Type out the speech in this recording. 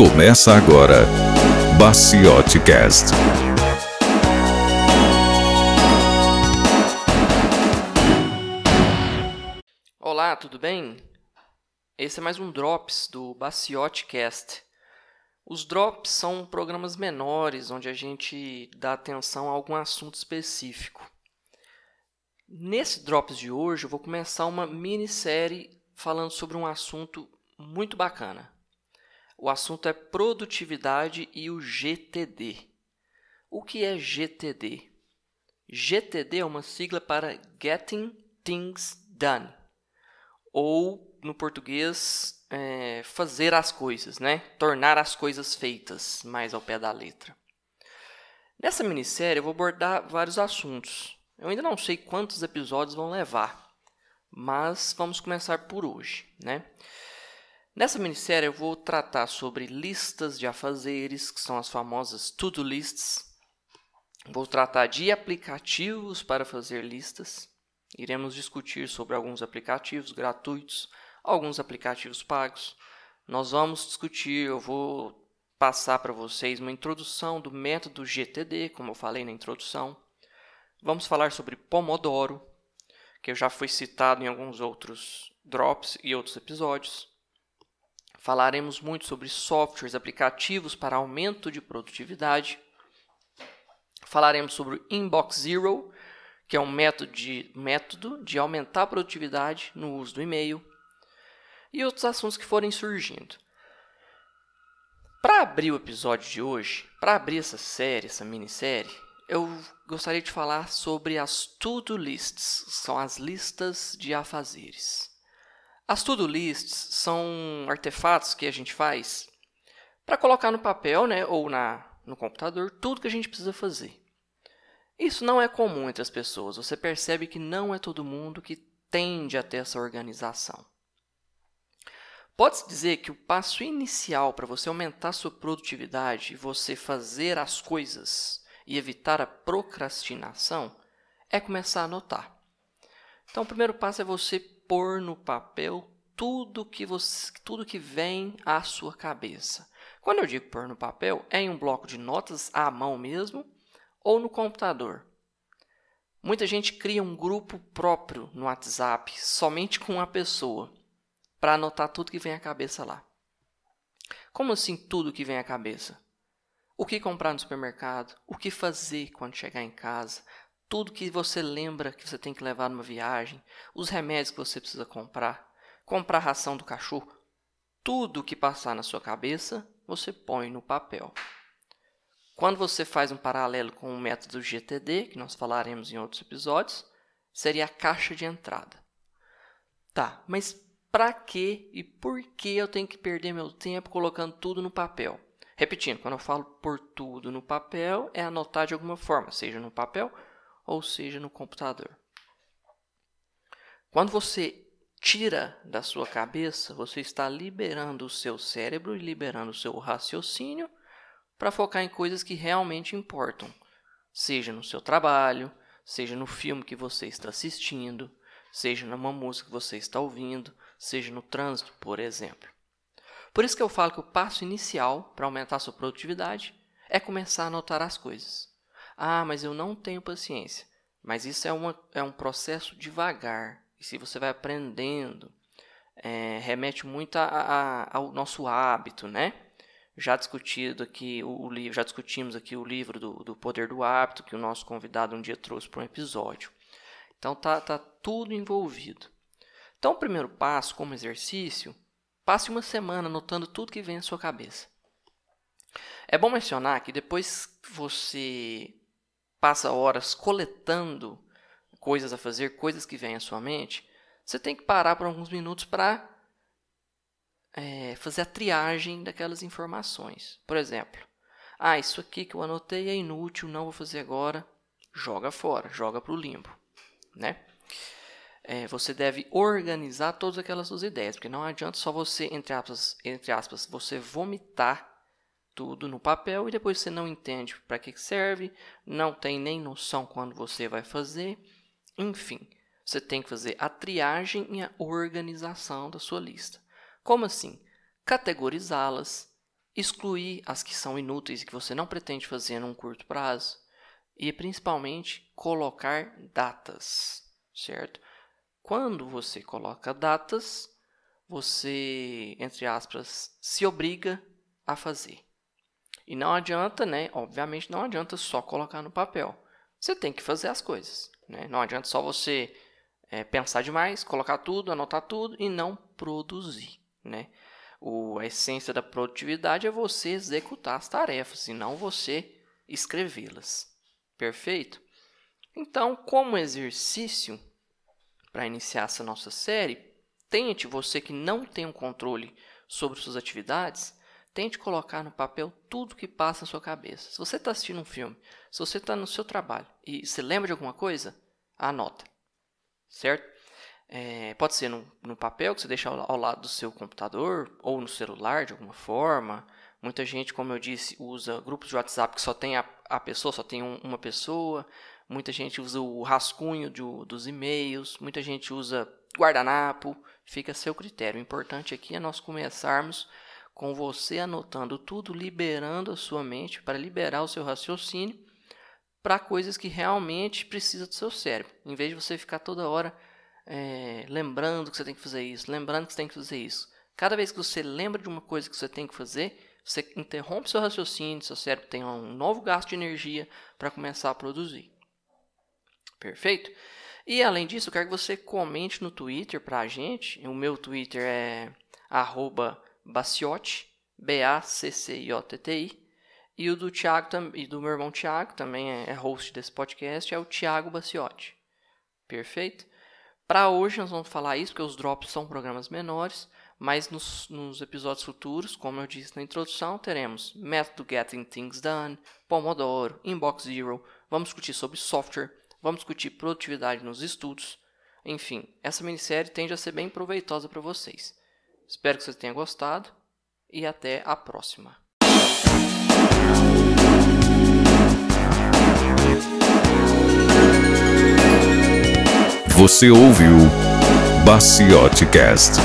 Começa agora, Baciote Cast. Olá, tudo bem? Esse é mais um Drops do Baciote Cast. Os Drops são programas menores onde a gente dá atenção a algum assunto específico. Nesse Drops de hoje, eu vou começar uma minissérie falando sobre um assunto muito bacana. O assunto é produtividade e o GTD. O que é GTD? GTD é uma sigla para Getting Things Done, ou no português, é, fazer as coisas, né? Tornar as coisas feitas, mais ao pé da letra. Nessa minissérie eu vou abordar vários assuntos. Eu ainda não sei quantos episódios vão levar, mas vamos começar por hoje, né? Nessa minissérie eu vou tratar sobre listas de afazeres, que são as famosas to-do lists. Vou tratar de aplicativos para fazer listas. Iremos discutir sobre alguns aplicativos gratuitos, alguns aplicativos pagos. Nós vamos discutir, eu vou passar para vocês uma introdução do método GTD, como eu falei na introdução. Vamos falar sobre Pomodoro, que já foi citado em alguns outros drops e outros episódios. Falaremos muito sobre softwares, aplicativos para aumento de produtividade. Falaremos sobre o Inbox Zero, que é um método de, método de aumentar a produtividade no uso do e-mail. E outros assuntos que forem surgindo. Para abrir o episódio de hoje, para abrir essa série, essa minissérie, eu gostaria de falar sobre as to-do lists, são as listas de afazeres. As to-do lists são artefatos que a gente faz para colocar no papel né, ou na, no computador tudo que a gente precisa fazer. Isso não é comum entre as pessoas. Você percebe que não é todo mundo que tende a ter essa organização. Pode-se dizer que o passo inicial para você aumentar sua produtividade e você fazer as coisas e evitar a procrastinação é começar a anotar. Então, o primeiro passo é você pôr no papel tudo que você, tudo que vem à sua cabeça. Quando eu digo pôr no papel, é em um bloco de notas à mão mesmo ou no computador. Muita gente cria um grupo próprio no WhatsApp, somente com uma pessoa, para anotar tudo que vem à cabeça lá. Como assim tudo que vem à cabeça? O que comprar no supermercado, o que fazer quando chegar em casa, tudo que você lembra que você tem que levar numa viagem, os remédios que você precisa comprar, comprar ração do cachorro, tudo que passar na sua cabeça, você põe no papel. Quando você faz um paralelo com o método GTD, que nós falaremos em outros episódios, seria a caixa de entrada. Tá, mas para que e por que eu tenho que perder meu tempo colocando tudo no papel? Repetindo, quando eu falo por tudo no papel, é anotar de alguma forma, seja no papel ou seja no computador. Quando você tira da sua cabeça, você está liberando o seu cérebro e liberando o seu raciocínio para focar em coisas que realmente importam, seja no seu trabalho, seja no filme que você está assistindo, seja numa música que você está ouvindo, seja no trânsito, por exemplo. Por isso que eu falo que o passo inicial para aumentar a sua produtividade é começar a anotar as coisas. Ah, mas eu não tenho paciência. Mas isso é, uma, é um processo devagar. E se você vai aprendendo, é, remete muito a, a, ao nosso hábito, né? Já discutido aqui o, livro, já discutimos aqui o livro do, do Poder do Hábito que o nosso convidado um dia trouxe para um episódio. Então tá, tá tudo envolvido. Então o primeiro passo, como exercício, passe uma semana anotando tudo que vem à sua cabeça. É bom mencionar que depois que você passa horas coletando coisas a fazer, coisas que vêm à sua mente, você tem que parar por alguns minutos para é, fazer a triagem daquelas informações. Por exemplo, ah, isso aqui que eu anotei é inútil, não vou fazer agora. Joga fora, joga para o limbo, né? É, você deve organizar todas aquelas suas ideias, porque não adianta só você, entre aspas, entre aspas você vomitar tudo no papel e depois você não entende para que serve, não tem nem noção quando você vai fazer. Enfim, você tem que fazer a triagem e a organização da sua lista. Como assim? Categorizá-las, excluir as que são inúteis e que você não pretende fazer num curto prazo e principalmente colocar datas, certo? Quando você coloca datas, você, entre aspas, se obriga a fazer. E não adianta, né? Obviamente não adianta só colocar no papel. Você tem que fazer as coisas, né? Não adianta só você é, pensar demais, colocar tudo, anotar tudo e não produzir, né? O, a essência da produtividade é você executar as tarefas e não você escrevê-las. Perfeito? Então, como exercício, para iniciar essa nossa série, tente, você que não tem um controle sobre suas atividades, tente colocar no papel tudo que passa na sua cabeça. Se você está assistindo um filme, se você está no seu trabalho e se lembra de alguma coisa, anota. Certo? É, pode ser no, no, papel que você deixa ao, ao, lado do seu computador ou no celular de alguma forma. Muita gente, como eu disse, usa grupos de WhatsApp que só tem a, a pessoa, só tem um, uma pessoa. Muita gente usa o rascunho de, dos e-mails. Muita gente usa guardanapo. Fica a seu critério. O importante aqui é nós começarmos com você anotando tudo, liberando a sua mente para liberar o seu raciocínio para coisas que realmente precisa do seu cérebro. Em vez de você ficar toda hora é, lembrando que você tem que fazer isso, lembrando que você tem que fazer isso. Cada vez que você lembra de uma coisa que você tem que fazer, você interrompe seu raciocínio, seu cérebro tem um novo gasto de energia para começar a produzir. Perfeito? E além disso, eu quero que você comente no Twitter para a gente. O meu Twitter é Baciotti, B-A-C-C-I-O-T-T-I. E o do Thiago e do meu irmão Thiago, também é, é host desse podcast, é o Thiago Baciotti. Perfeito? Para hoje nós vamos falar isso, porque os drops são programas menores, mas nos, nos, episódios futuros, como eu disse na introdução, teremos método Getting Things Done, Pomodoro, Inbox Zero, vamos discutir sobre software, vamos discutir produtividade nos estudos. Enfim, essa minissérie tende a ser bem proveitosa para vocês. Espero que vocês tenham gostado e até a próxima. Você ouviu Baciote Cast.